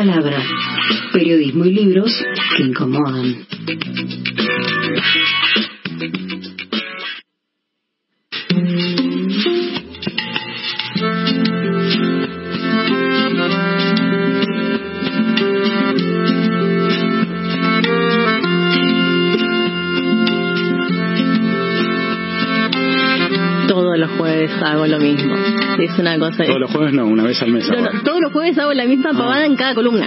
palabra. Periodismo y libros que incomodan. Todos los jueves hago lo mismo. Es una cosa. Todos los jueves no, una vez al mes. No, no, todos los jueves hago la misma pavada en cada columna.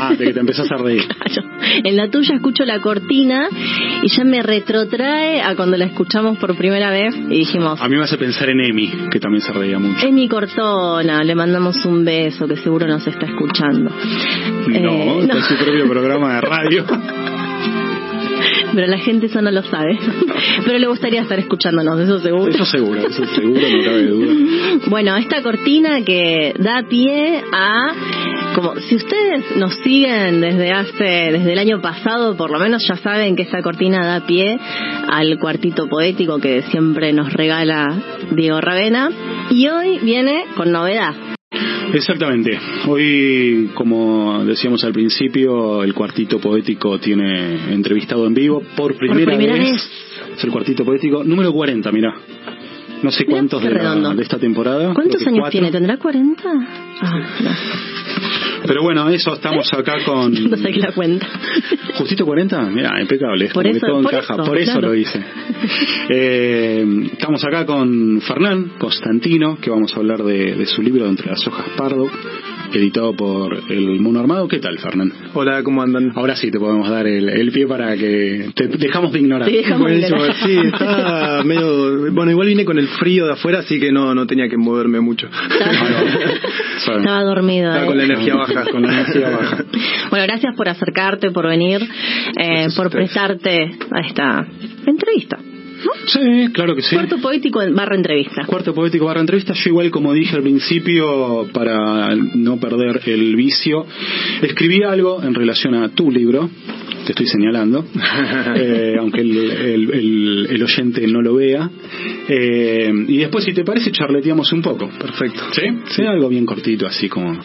Ah, de que te empezás a reír. En la tuya escucho la cortina y ya me retrotrae a cuando la escuchamos por primera vez y dijimos, A mí me hace pensar en Emi, que también se reía mucho. es mi cortona, le mandamos un beso que seguro nos está escuchando. No, Eh, no. con su propio programa de radio. Pero la gente eso no lo sabe. Pero le gustaría estar escuchándonos, eso seguro. Eso seguro, eso seguro, no cabe duda. Bueno, esta cortina que da pie a como si ustedes nos siguen desde hace desde el año pasado, por lo menos ya saben que esta cortina da pie al cuartito poético que siempre nos regala Diego Ravena y hoy viene con novedad. Exactamente. Hoy, como decíamos al principio, el cuartito poético tiene entrevistado en vivo por primera, primera vez. vez. Es el cuartito poético número 40, mira. No sé cuántos de, la- de esta temporada. ¿Cuántos años cuatro. tiene? ¿Tendrá 40? Ah, no. Pero bueno, eso estamos acá con. No sé qué la cuenta. ¿Justito 40? Mira, impecable. Por eso- todo por encaja. eso, por eso claro. lo hice. Eh, estamos acá con Fernán Constantino, que vamos a hablar de, de su libro Entre las hojas pardo, editado por El Mono Armado. ¿Qué tal, Fernán? Hola, ¿cómo andan? Ahora sí te podemos dar el, el pie para que te dejamos de ignorar. Sí, dejamos de Buenísimo. ignorar. Sí, está medio... Bueno, igual vine con el frío de afuera, así que no, no tenía que moverme mucho. Saben. Estaba dormido. Estaba eh. con la energía baja. Con la energía baja. Bueno, gracias por acercarte, por venir, eh, por prestarte a esta entrevista. Sí, claro que sí. Cuarto poético barra entrevista. Cuarto poético barra entrevista, yo igual como dije al principio, para no perder el vicio, escribí algo en relación a tu libro, te estoy señalando, eh, aunque el, el- el- el oyente no lo vea, Eh, y después si te parece charleteamos un poco. Perfecto. ¿Sí? Sí, algo bien cortito, así como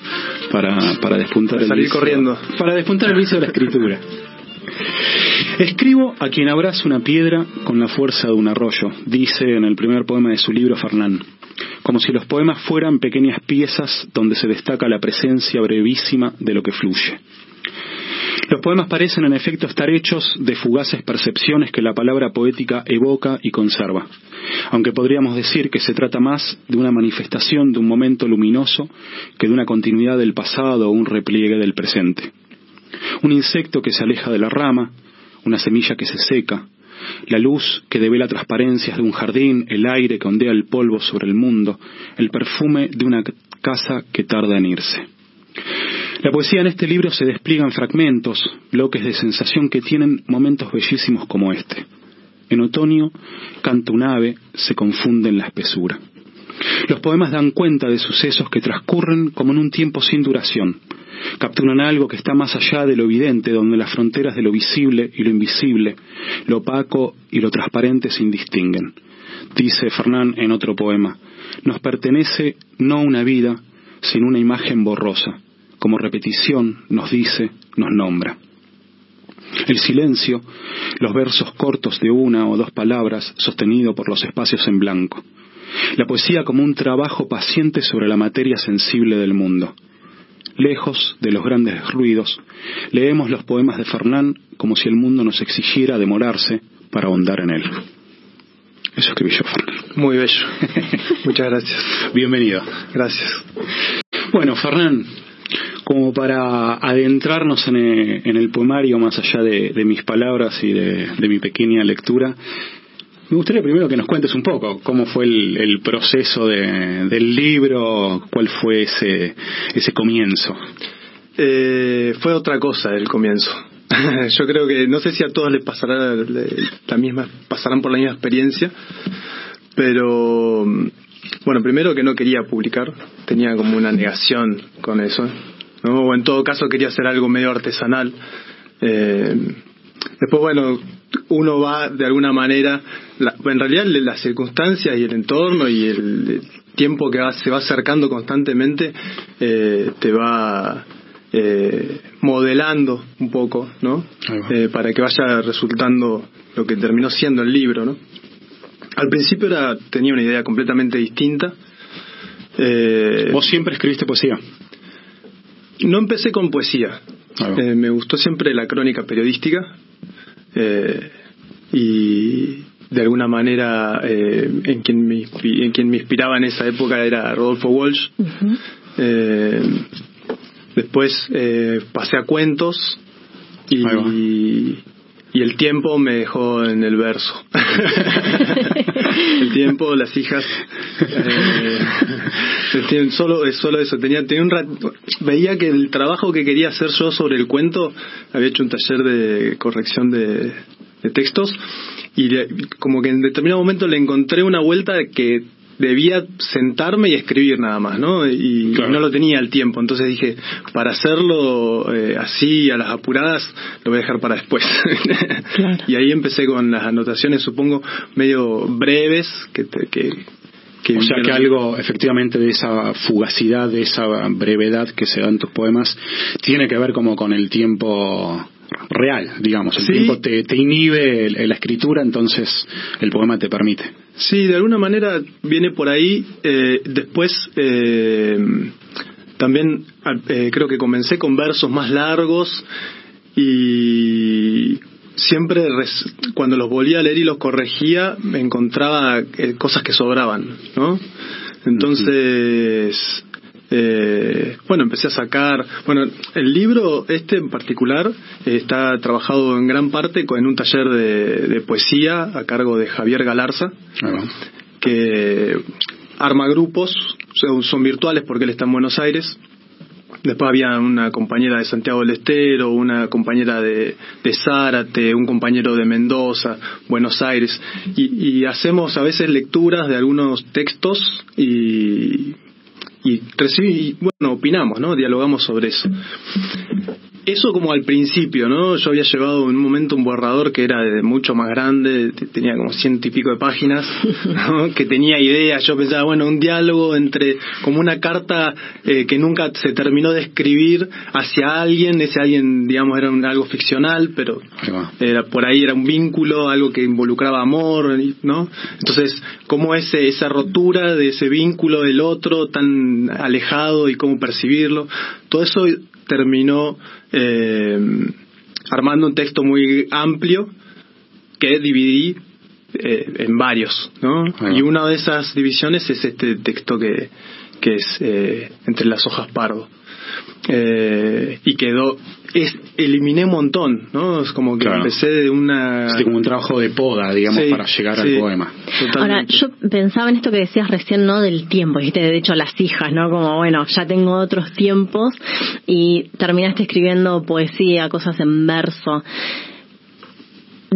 para, para despuntar Para el salir vicio. corriendo. Para despuntar el vicio de la escritura. Escribo a quien abraza una piedra con la fuerza de un arroyo, dice en el primer poema de su libro Fernán, como si los poemas fueran pequeñas piezas donde se destaca la presencia brevísima de lo que fluye. Los poemas parecen en efecto estar hechos de fugaces percepciones que la palabra poética evoca y conserva, aunque podríamos decir que se trata más de una manifestación de un momento luminoso que de una continuidad del pasado o un repliegue del presente. Un insecto que se aleja de la rama, una semilla que se seca, la luz que devela transparencias de un jardín, el aire que ondea el polvo sobre el mundo, el perfume de una casa que tarda en irse. La poesía en este libro se despliega en fragmentos, bloques de sensación que tienen momentos bellísimos como este. En otoño canta un ave, se confunde en la espesura. Los poemas dan cuenta de sucesos que transcurren como en un tiempo sin duración. Capturan algo que está más allá de lo evidente, donde las fronteras de lo visible y lo invisible, lo opaco y lo transparente se indistinguen. Dice Fernán en otro poema, nos pertenece no una vida, sino una imagen borrosa. Como repetición nos dice, nos nombra. El silencio, los versos cortos de una o dos palabras sostenido por los espacios en blanco. La poesía como un trabajo paciente sobre la materia sensible del mundo. Lejos de los grandes ruidos, leemos los poemas de Fernán como si el mundo nos exigiera demorarse para ahondar en él. Eso escribí yo, Fernán. Muy bello. Muchas gracias. Bienvenido. Gracias. Bueno, Fernán, como para adentrarnos en en el, poemario más allá de, de mis palabras y de, de mi pequeña lectura, me gustaría primero que nos cuentes un poco cómo fue el, el proceso de- del libro, cuál fue ese, ese comienzo. Eh, fue otra cosa el comienzo. Yo creo que no sé si a todos les pasará le- la misma, pasarán por la misma experiencia, pero bueno, primero que no quería publicar, tenía como una negación con eso, o en todo caso quería hacer algo medio artesanal. Eh, después, bueno, uno va de alguna manera, la- en realidad las circunstancias y el entorno y el, tiempo que va- se va acercando constantemente eh, te va eh, modelando un poco, ¿no? Eh, para que vaya resultando lo que terminó siendo el libro, ¿no? Al principio era, tenía una idea completamente distinta. Eh, ¿Vos siempre escribiste poesía? No empecé con poesía. Eh, me gustó siempre la crónica periodística eh, y de alguna manera eh, en, quien me, en quien me inspiraba en esa época era Rodolfo Walsh. después pasé a cuentos y, y el tiempo me dejó en el verso. el tiempo, las hijas. Eh, solo, solo eso. Tenía, tenía un veía que el trabajo que quería hacer yo sobre el cuento, había hecho un taller de corrección de, de textos y como que en determinado momento le encontré una vuelta que debía sentarme y escribir nada más, ¿no? Y no lo tenía el tiempo, entonces dije, para hacerlo eh, así a las apuradas, lo voy a dejar para después. y ahí empecé con las anotaciones, supongo, medio breves, que, que o sea que algo efectivamente de esa fugacidad, de esa brevedad que se da en tus poemas, tiene que ver como con el tiempo real, digamos. El tiempo te, te inhibe la escritura, entonces el poema te permite. Sí, de alguna manera viene por ahí. Eh, después eh, también eh, creo que comencé con versos más largos y siempre cuando los volvía a leer y los corregía me encontraba cosas que sobraban, ¿no? Entonces eh, bueno, empecé a sacar, bueno, el libro este en particular eh, está trabajado en gran parte en un taller de, poesía a cargo de Javier Galarza, que arma grupos, son, virtuales porque él está en Buenos Aires. Después había una compañera de Santiago del Estero, una compañera de, de Zárate, un compañero de Mendoza, Buenos Aires. Y, y hacemos a veces lecturas de algunos textos y y recibí, bueno, opinamos, ¿no? Dialogamos sobre eso. Eso como al principio, ¿no? Yo había llevado en un momento un borrador que era de mucho más grande, tenía como ciento y pico de páginas, ¿no? que tenía ideas. Yo pensaba, bueno, un diálogo entre, como una carta eh, que nunca se terminó de escribir hacia alguien, ese alguien, digamos, era algo ficcional, pero era por ahí era un vínculo, algo que involucraba amor, ¿no? Entonces, cómo ese, esa rotura de ese vínculo del otro tan alejado y cómo percibirlo, todo eso terminó eh, armando un texto muy amplio que dividí eh, en varios, ¿no? Y una de esas divisiones es este texto que, que es eh, entre las hojas pardo. Eh, y quedó es, eliminé un montón, ¿no? Es como que empecé de una... Es como un trabajo de poda, digamos, para llegar al poema. Ahora, yo pensaba en esto que decías recién, ¿no? Del tiempo, dijiste, de hecho, las hijas, ¿no? Como, bueno, ya tengo otros tiempos y terminaste escribiendo poesía, cosas en verso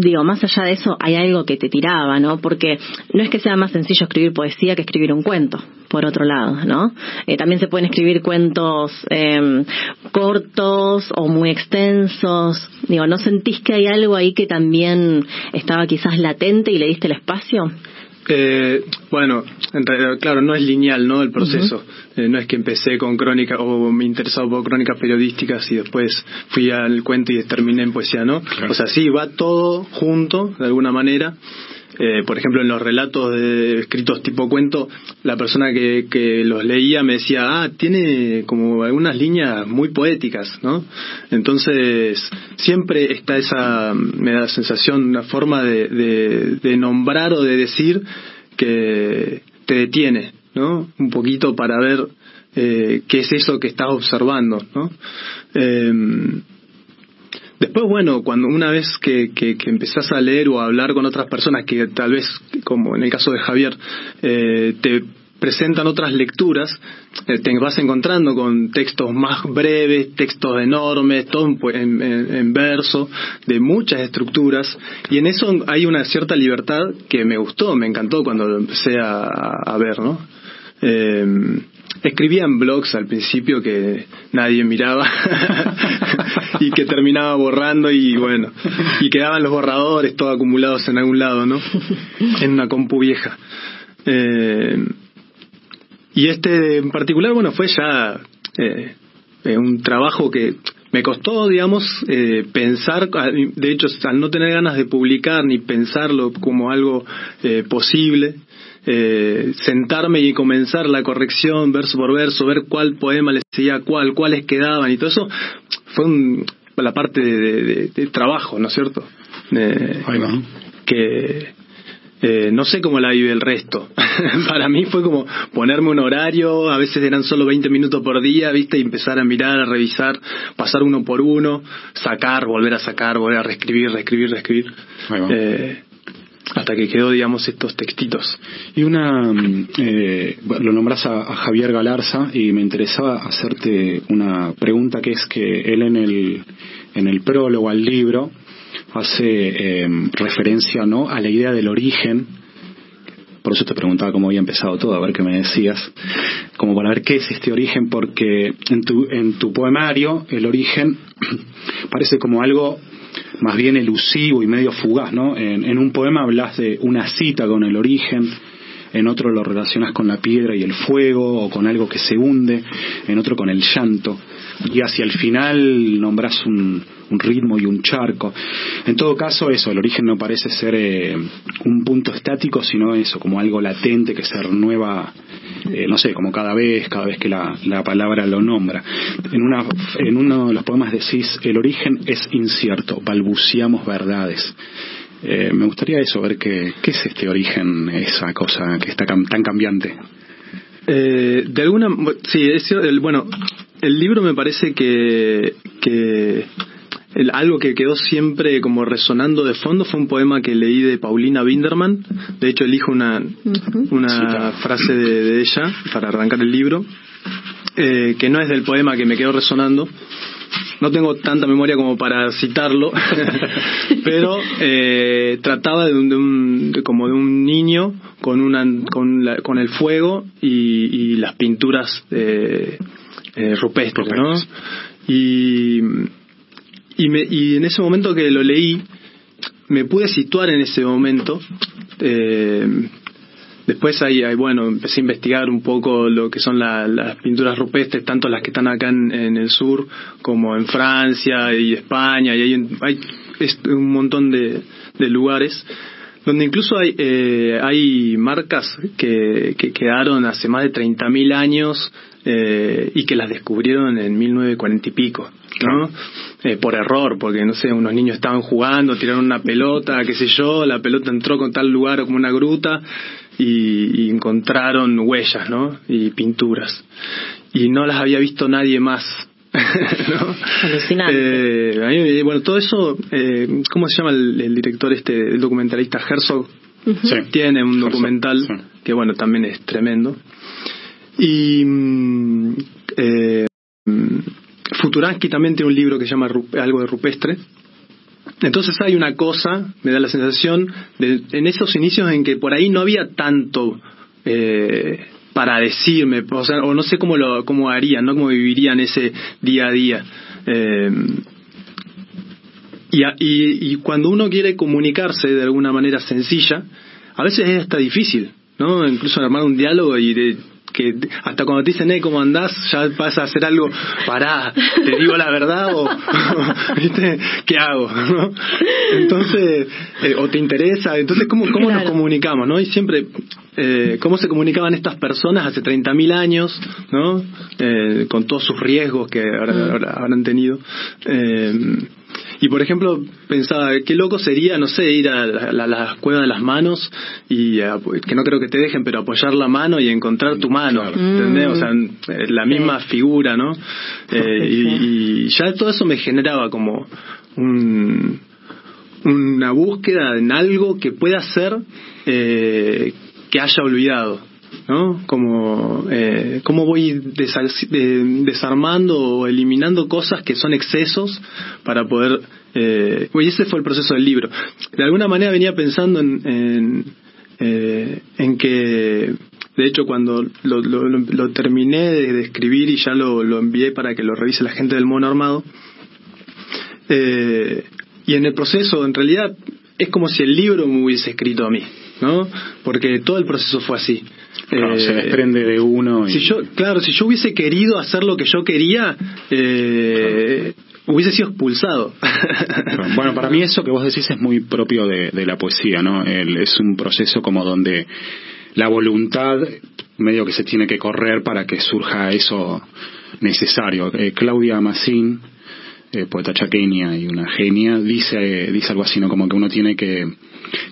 digo, más allá de eso, hay algo que te tiraba, ¿no? Porque no es que sea más sencillo escribir poesía que escribir un cuento, por otro lado, ¿no? Eh, también se pueden escribir cuentos eh, cortos o muy extensos. Digo, ¿no sentís que hay algo ahí que también estaba quizás latente y le diste el espacio? Eh, bueno, en realidad, claro, no es lineal, ¿no? El proceso. Eh, no es que empecé con crónica o me interesaba por crónicas periodísticas y después fui al cuento y terminé en poesía, ¿no? O sea, sí, va todo junto, de alguna manera. Eh, por ejemplo, en los relatos de, escritos tipo cuento, la persona que, los leía me decía, ah, tiene como algunas líneas muy poéticas, ¿no? Entonces, siempre está esa, me da la sensación, una forma de, de, nombrar o de decir que te detiene, ¿no? Un poquito para ver eh, qué es eso que estás observando, ¿no? Eh, Después, bueno, cuando una vez que, que, empezás a leer o a hablar con otras personas que tal vez, como en el caso de Javier, eh, te presentan otras lecturas, eh, te vas encontrando con textos más breves, textos enormes, todo en, en, verso, de muchas estructuras, y en eso hay una cierta libertad que me gustó, me encantó cuando lo empecé a, a ver, ¿no? Eh, escribía en blogs al principio que nadie miraba y que terminaba borrando y bueno, y quedaban los borradores todos acumulados en algún lado, ¿no? En una compu vieja. Eh, y este en particular, bueno, fue ya eh, un trabajo que me costó, digamos, eh, pensar, de hecho, al no tener ganas de publicar ni pensarlo como algo eh, posible, eh, sentarme y comenzar la corrección verso por verso, ver cuál poema le seguía cuál, cuáles quedaban y todo eso, fue la parte de, trabajo, ¿no es cierto? Que eh, no sé cómo la vive el resto. Para mí fue como ponerme un horario, a veces eran solo 20 minutos por día, ¿viste? Y empezar a mirar, a revisar, pasar uno por uno, sacar, volver a sacar, volver a reescribir, reescribir, reescribir. Eh, hasta que quedó, digamos, estos textitos. Y una, mm, eh, lo nombras a, Javier Galarza y me interesaba hacerte una pregunta que es que él en el, en el prólogo al libro hace em, referencia no a la idea del origen por eso te preguntaba cómo había empezado todo, a ver qué me decías, como para ver qué es este origen, porque en tu, en tu poemario el origen parece como algo más bien elusivo y medio fugaz, ¿no? En, en, un poema hablas de una cita con el origen, en otro lo relacionas con la piedra y el fuego, o con algo que se hunde, en otro con el llanto y hacia el final nombras un, ritmo y un charco. En todo caso, eso, el origen no parece ser eh, un punto estático, sino eso, como algo latente que se renueva, eh, no sé, como cada vez, cada vez que la, palabra lo nombra. En, una, en uno de los poemas decís, el origen es incierto, balbuceamos verdades. Eh, me gustaría eso, ver qué, qué es este origen, esa cosa que está tan cambiante. de alguna, sí, es, el, bueno, el libro me parece que, que algo que quedó siempre como resonando de fondo fue un poema que leí de Paulina Binderman. De hecho, elijo una, una frase de, ella para arrancar el libro, eh, que no es del poema que me quedó resonando. No tengo tanta memoria como para citarlo, pero eh, trataba de, un, como de un niño con, una, con, con el fuego y, y las pinturas. Eh, eh, rupestres, ¿no? Y, y, me, y en ese momento que lo leí, me pude situar en ese momento. Eh, después ahí, bueno, empecé a investigar un poco lo que son las pinturas rupestres, tanto las que están acá en, el sur como en Francia y España, y hay, hay un montón de, de lugares donde incluso hay, eh, hay marcas que, que quedaron hace más de 30.000 años eh, y que las descubrieron en 1940 y pico, ¿no? Eh, por error, porque no sé, unos niños estaban jugando, tiraron una pelota, qué sé yo, la pelota entró con tal lugar como una gruta y, y encontraron huellas, ¿no? Y pinturas. Y no las había visto nadie más ¿no? Alucinante. Eh, bueno, todo eso, eh, ¿cómo se llama el, director este, el documentalista Herzog? Tiene un documental que, bueno, también es tremendo. Y mm, eh, Futuransky también tiene un libro que se llama algo de rupestre. Entonces hay una cosa, me da la sensación, de, en esos inicios en que por ahí no había tanto eh, para decirme, o, sea, o no sé cómo lo cómo harían, ¿no? Cómo vivirían ese día a día. Eh, y, y, y, cuando uno quiere comunicarse de alguna manera sencilla, a veces es hasta difícil, ¿no? Incluso armar un diálogo y de, que hasta cuando te dicen, hey, ¿cómo andás? Ya vas a hacer algo, pará, te digo la verdad o, ¿viste? ¿Qué hago? ¿no? Entonces, eh, o te interesa, entonces, ¿cómo, cómo nos comunicamos? ¿no? Y siempre, eh, ¿cómo se comunicaban estas personas hace 30.000 años, ¿no? Eh, con todos sus riesgos que mm. habrán tenido. Eh, y por ejemplo, pensaba, qué loco sería, no sé, ir a la, cueva de las manos y que no creo que te dejen, pero apoyar la mano y encontrar tu mano, ¿entendés? O sea, eh, la misma figura, ¿no? Eh, y, ya todo eso me generaba como un, una búsqueda en algo que pueda ser eh, que haya olvidado. ¿no? Como eh, cómo voy desarmando o eliminando cosas que son excesos para poder. Eh, ese fue el proceso del libro. De alguna manera venía pensando en, en, eh, en que, de hecho, cuando lo, lo, terminé de, escribir y ya lo, lo, envié para que lo revise la gente del mono armado, eh, y en el proceso, en realidad, es como si el libro me hubiese escrito a mí. ¿No? Porque todo el proceso fue así. Claro, Eh, se desprende de uno. Y... si yo, claro, si yo hubiese querido hacer lo que yo quería, eh, hubiese sido expulsado. Bueno, para mí eso que vos decís es muy propio de, de la poesía, ¿no? El- es un proceso como donde la voluntad medio que se tiene que correr para que surja eso necesario. Eh, Claudia Massín, eh, poeta chaqueña y una genia, dice, eh, dice algo así, ¿no? Como que uno tiene que,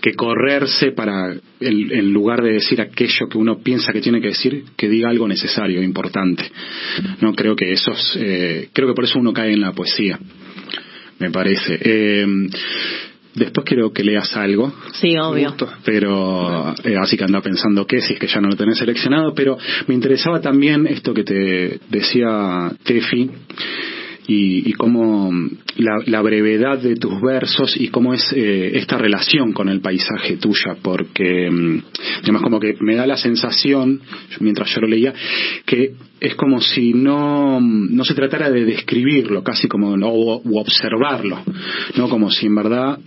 que correrse para, en, en lugar de decir aquello que uno piensa que tiene que decir, que diga algo necesario, importante. No creo que eso es, eh, creo que por eso uno cae en la poesía, me parece. Eh, después quiero que leas algo, Sí, obvio. Gusto. pero eh, así que anda pensando qué, si es que ya no lo tenés seleccionado, pero me interesaba también esto que te decía Tefi y, y cómo la, la brevedad de tus versos y cómo es eh, esta relación con el paisaje tuya, porque mm, además como que me da la sensación, mientras yo lo leía, que es como si no, no se tratara de describirlo, casi como o, o observarlo, no como si en verdad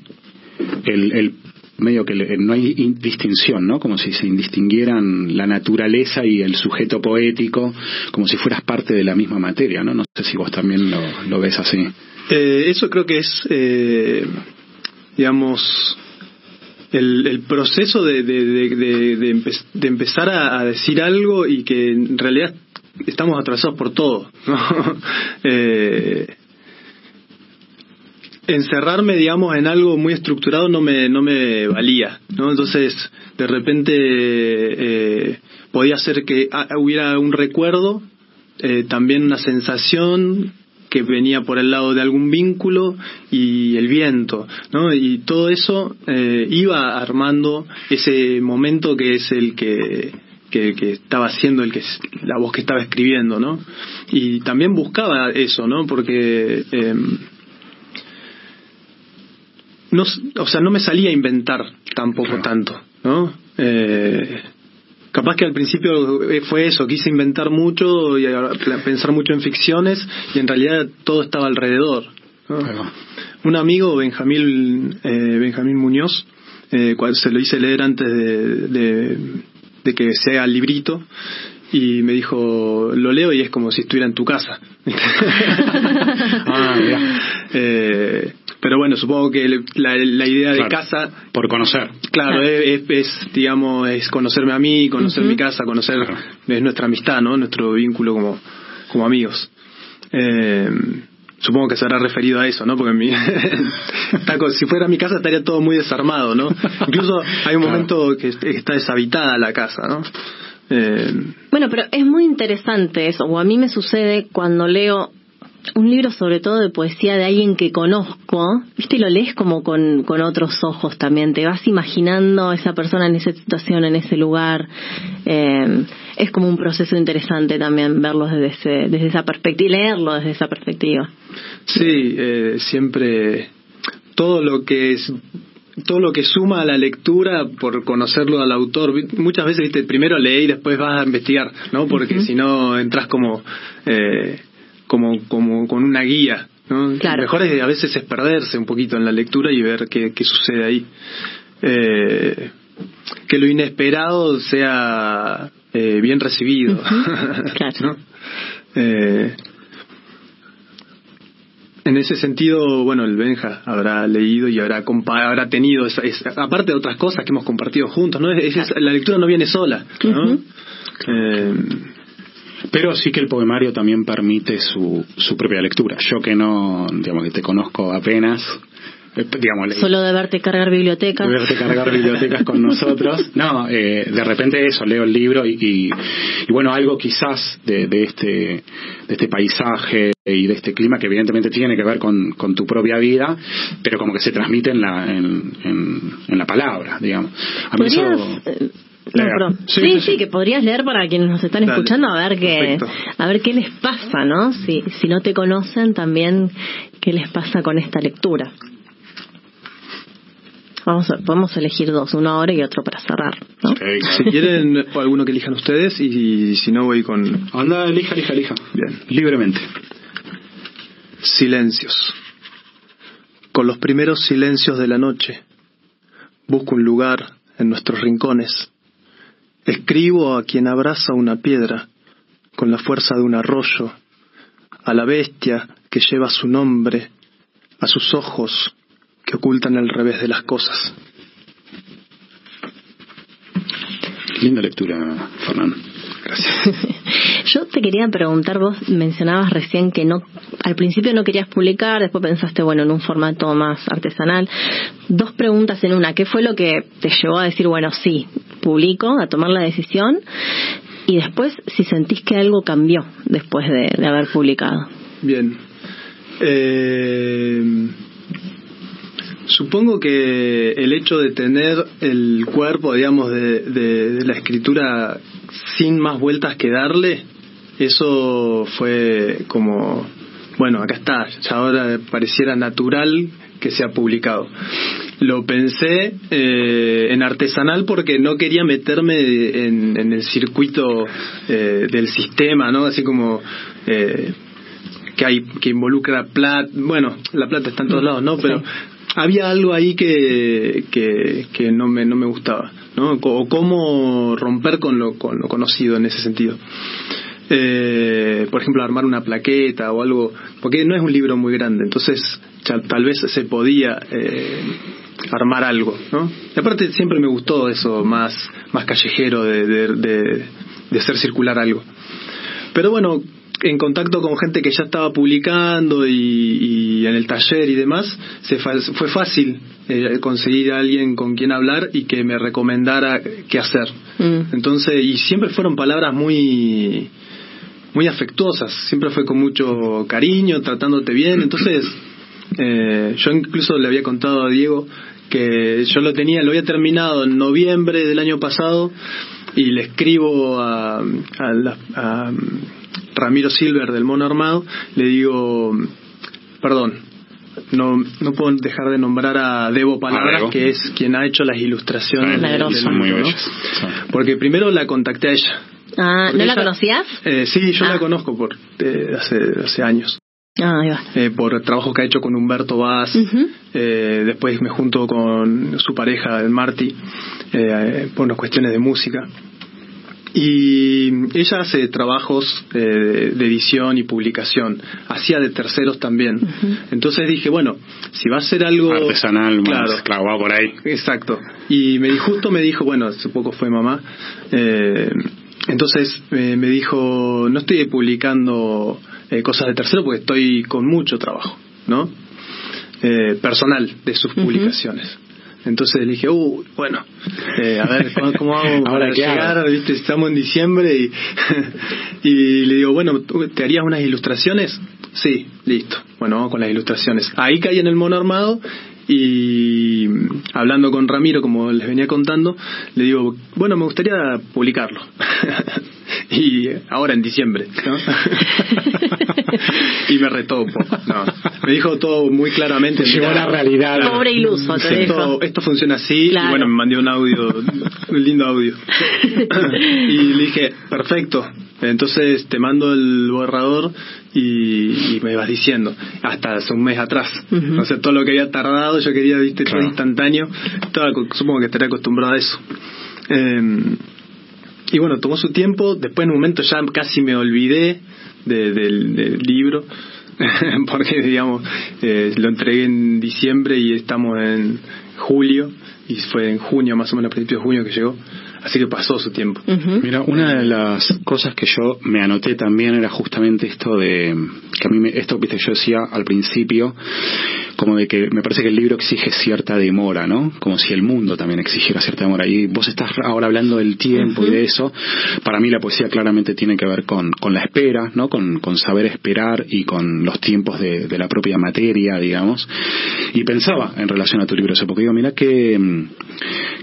el, el medio que le- no hay in- distinción, ¿no? Como si se indistinguieran la naturaleza y el sujeto poético, como si fueras parte de la misma materia, ¿no? No sé si vos también lo, ves así. Eh, eso creo que es, eh, digamos, el, el proceso de, de, de, de- de empe- de empezar a, decir algo y que en realidad estamos atrasados por todo. Eh, encerrarme, digamos, en algo muy estructurado no me, no me valía, ¿no? Entonces, de repente eh, podía ser que hubiera un recuerdo, eh, también una sensación que venía por el lado de algún vínculo y el viento, ¿no? Y todo eso eh, iba armando ese momento que es el que, que, que estaba haciendo el que la voz que estaba escribiendo, ¿no? Y también buscaba eso, ¿no? Porque em, no, o sea, no me salía a inventar tampoco Claro. tanto, ¿no? Eh, capaz que al principio eh, fue eso, quise inventar mucho y pensar mucho en ficciones y en realidad todo estaba alrededor. ¿no? Un amigo, Benjamín, eh, Benjamín Muñoz, eh, cual se lo hice leer antes de, de, de que sea el librito y me dijo, lo leo y es como si estuviera en tu casa. Ah. Eh, pero bueno, supongo que la, la idea de casa, Por conocer. claro, Claro. Es, digamos, es conocerme a mí, conocer mi casa, conocer Claro. es nuestra amistad, ¿no? Nuestro vínculo como, como amigos. Eh, supongo que se habrá referido a eso, ¿no? Porque mi, si fuera mi casa estaría todo muy desarmado, ¿no? Incluso hay un Claro. momento que est- está deshabitada la casa, ¿no? Eh, Bueno, pero es muy interesante eso, o a mí me sucede cuando leo un libro sobre todo de poesía de alguien que conozco, viste, y lo lees como con, con otros ojos también, te vas imaginando a esa persona en esa situación, en ese lugar, eh, es como un proceso interesante también verlo desde, ese, desde esa perspectiva, leerlo desde esa perspectiva. Sí, eh, siempre todo lo que es todo lo que suma a la lectura por conocerlo al autor muchas veces viste primero leí y después vas a investigar no porque Ujú. si no entras como eh, como como con una guía no Claro. mejor es, a veces es perderse un poquito en la lectura y ver qué, qué sucede ahí Eh, que lo inesperado sea eh, bien recibido claro. ¿no? Eh, en ese sentido, bueno, el Benja habrá leído y habrá compa- habrá tenido, esa, esa- aparte de otras cosas que hemos compartido juntos, ¿no? Es- es- la lectura no viene sola, ¿no? Eh, Pero sí que el poemario también permite su, su propia lectura. Yo que no, digamos que te conozco apenas, eh, digamos, Solo de verte cargar bibliotecas. verte cargar bibliotecas con nosotros. No, eh, de repente eso, leo el libro y, y, y bueno, algo quizás de, de este de este paisaje y de este clima que evidentemente tiene que ver con, con tu propia vida, pero como que se transmite en la, en, en, en la palabra, digamos. A mí eso- ¿Podrías, eh, no. Sí, Sí, sí, sí, sí. que podrías leer para quienes nos están Dale. escuchando a ver qué Perfecto. a ver qué les pasa, ¿no? Si si no te conocen también qué les pasa con esta lectura. Vamos a, podemos elegir dos, uno ahora y otro para cerrar, ¿no? Ok, claro. si quieren, o alguno que elijan ustedes y, si no voy con Anda, elija, elija, elija. Bien. Libremente. silencios. Con los primeros silencios de la noche, busco un lugar en nuestros rincones. Escribo a quien abraza una piedra con la fuerza de un arroyo, a la bestia que lleva su nombre, a sus ojos que ocultan el revés de las cosas. Linda lectura, Fernando. Yo te quería preguntar, vos mencionabas recién que no, al principio no querías publicar, después pensaste, bueno, en un formato más artesanal. Dos preguntas en una. ¿Qué fue lo que te llevó a decir, bueno, sí, publico, a tomar la decisión? Y después, si sentís que algo cambió después de, haber publicado. Bien. Eh, supongo que el hecho de tener el cuerpo, digamos, de la escritura sin más vueltas que darle, eso fue como, bueno, acá está, ya ahora pareciera natural que sea publicado. Lo pensé eh, en artesanal porque no quería meterme en, el circuito eh, del sistema, ¿no? Así como eh, que hay que involucra plata, bueno, la plata está en todos lados, ¿no? Pero había algo ahí que, que, no, me, no me gustaba, ¿no? O cómo romper con lo, con lo conocido en ese sentido. Eh, por ejemplo, armar una plaqueta o algo, porque no es un libro muy grande, entonces tal vez se podía eh, armar algo, ¿no? Y aparte siempre me gustó eso más, más callejero de, de, de hacer circular algo. Pero bueno, en contacto con gente que ya estaba publicando y, en el taller y demás, se fue fácil eh, conseguir a alguien con quien hablar y que me recomendara qué hacer. Mm. Entonces, y siempre fueron palabras muy muy afectuosas, siempre fue con mucho cariño, tratándote bien. Entonces, eh, yo incluso le había contado a Diego que yo lo tenía, lo había terminado en noviembre del año pasado y le escribo a, a Ramiro Silver del Mono Armado, le digo, perdón, no, no puedo dejar de nombrar a Debo Palabras, que es quien ha hecho las ilustraciones. son muy bellas. Porque primero la contacté a ella. Ah, ¿no la conocías? Eh, sí, yo la ah. conozco por eh, hace, hace años. Ah, eh, por trabajo que ha hecho con Humberto Vaz. eh, después me junto con su pareja, el Marty, eh, por unas cuestiones de música. Y ella hace trabajos de edición y publicación, hacía de terceros también. Entonces dije, bueno, si va a ser algo artesanal, claro, clavado por ahí. Exacto. Y me justo me dijo, bueno, hace poco fue mamá, eh, entonces eh, me dijo, no estoy publicando eh, cosas de tercero porque estoy con mucho trabajo, ¿no? personal de sus publicaciones. Entonces le dije, uh, bueno, eh, a ver, ¿cómo, hago para llegar? ¿Viste? Estamos en diciembre y, y le digo, bueno, ¿te harías unas ilustraciones? Sí, listo. Bueno, vamos con las ilustraciones. Ahí caí en el mono armado y hablando con Ramiro, como les venía contando, le digo, bueno, me gustaría publicarlo. y ahora en diciembre, ¿no? y me retó un poco. No. Me dijo todo muy claramente. Llegó la realidad. Pobre iluso, te esto, esto funciona así. Y bueno, me mandó un audio, un lindo audio. y le dije, perfecto. Entonces te mando el borrador y, me vas diciendo, hasta hace un mes atrás. No sé, todo lo que había tardado, yo quería, viste, todo instantáneo. supongo que estaré acostumbrado a eso. Eh, y bueno, tomó su tiempo, después en un momento ya casi me olvidé del, libro, porque digamos, eh, lo entregué en diciembre y estamos en julio, y fue en junio, más o menos a principios de junio que llegó. Así que pasó su tiempo. Mira, una de las cosas que yo me anoté también era justamente esto de que a mí me, esto viste yo decía al principio como de que me parece que el libro exige cierta demora, ¿no? Como si el mundo también exigiera cierta demora. Y vos estás ahora hablando del tiempo y de eso. Para mí la poesía claramente tiene que ver con, con la espera, ¿no? Con, con saber esperar y con los tiempos de, de la propia materia, digamos. Y pensaba en relación a tu libro, porque digo, mira qué,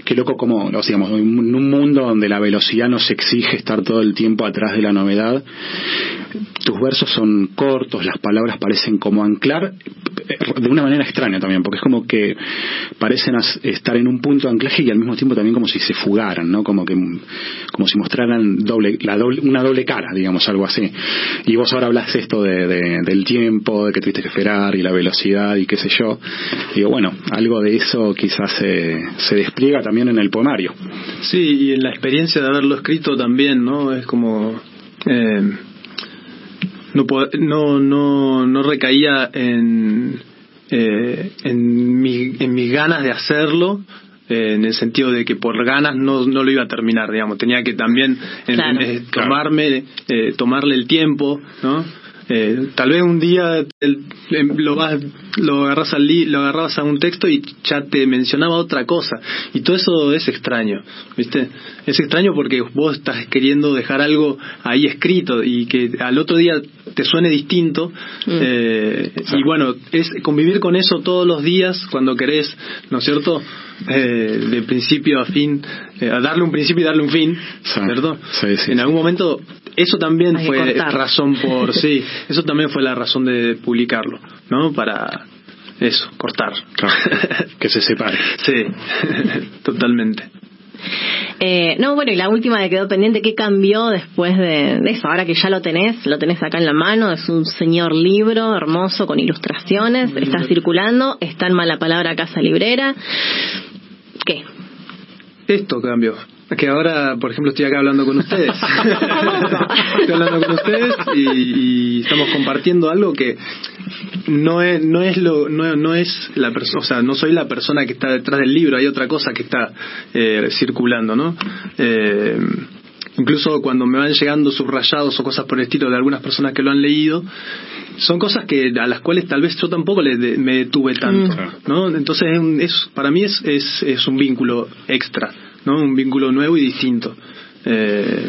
qué loco como, digamos, en un mundo donde la velocidad nos exige estar todo el tiempo atrás de la novedad, tus versos son cortos, las palabras parecen como anclar, de una manera extraña también, porque es como que parecen estar en un punto de anclaje y al mismo tiempo también como si se fugaran, ¿no? Como que como si mostraran doble, la doble, una doble cara, digamos, algo así. Y vos ahora hablas esto de, del tiempo, de que tuviste que esperar y la velocidad y qué sé yo. Digo, bueno, algo de eso quizás se, se despliega también en el poemario. Sí, y en la experiencia de haberlo escrito también, ¿no? Es como... Eh, no, no, no, no recaía en, eh, en, mi, en mis ganas de hacerlo, eh, en el sentido de que por ganas no, no lo iba a terminar, digamos, tenía que también eh, tomarme, eh, tomarle el tiempo, ¿no? Eh, tal vez un día em, lo vas, lo agarras al lo agarrabas a un texto y ya te mencionaba otra cosa y todo eso es extraño, ¿viste? Es extraño porque vos estás queriendo dejar algo ahí escrito y que al otro día te suene distinto mm. eh, y bueno, es convivir con eso todos los días cuando querés, ¿no es cierto? Eh, de principio a fin, eh, a darle un principio y darle un fin, ¿cierto? en algún momento eso también fue razón por sí, eso también fue la razón de publicarlo, ¿no? Para eso, cortar. que se separe. Sí, totalmente. Eh, no, bueno, y la última que quedó pendiente, ¿qué cambió después de, eso? Ahora que ya lo tenés, lo tenés acá en la mano, es un señor libro hermoso con ilustraciones, está circulando, está en mala palabra Casa Librera. ¿Qué? Esto cambió que ahora, por ejemplo, estoy acá hablando con ustedes. estoy hablando con ustedes y, estamos compartiendo algo que no es no es lo no, no es la persona, o sea, no soy la persona que está detrás del libro, hay otra cosa que está eh, circulando, ¿no? Eh, incluso cuando me van llegando subrayados o cosas por el estilo de algunas personas que lo han leído, son cosas que a las cuales tal vez yo tampoco le me detuve tanto, mm. ¿no? Entonces es, para mí es, es, es un vínculo extra. ¿No? Un vínculo nuevo y distinto. Eh,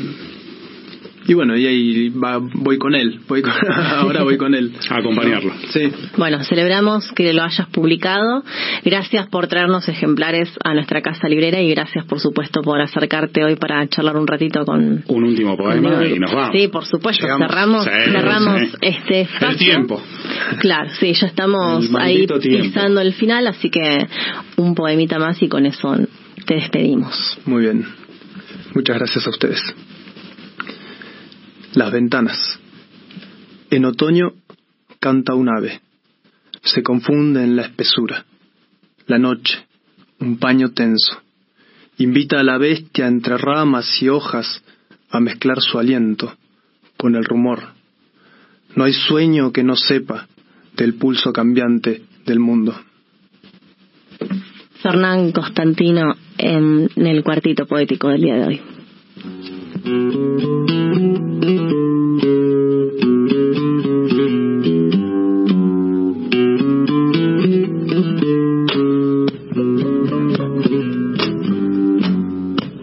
y bueno, y ahí va, voy con él, voy ahora voy con él. A acompañarlo. Sí. Bueno, celebramos que lo hayas publicado. Gracias por traernos ejemplares a nuestra casa librera y gracias, por supuesto, por acercarte hoy para charlar un ratito con... Un último poema y nos vamos. Sí, por supuesto, cerramos, cerramos este El tiempo. Claro, sí, ya estamos ahí pisando el final, así que un poemita más y con eso te despedimos. Muy bien. Muchas gracias a ustedes. Las ventanas. En otoño canta un ave. Se confunde en la espesura. La noche, un paño tenso. Invita a la bestia entre ramas y hojas a mezclar su aliento con el rumor. No hay sueño que no sepa del pulso cambiante del mundo. Fernán Constantino en el cuartito poético del día de hoy.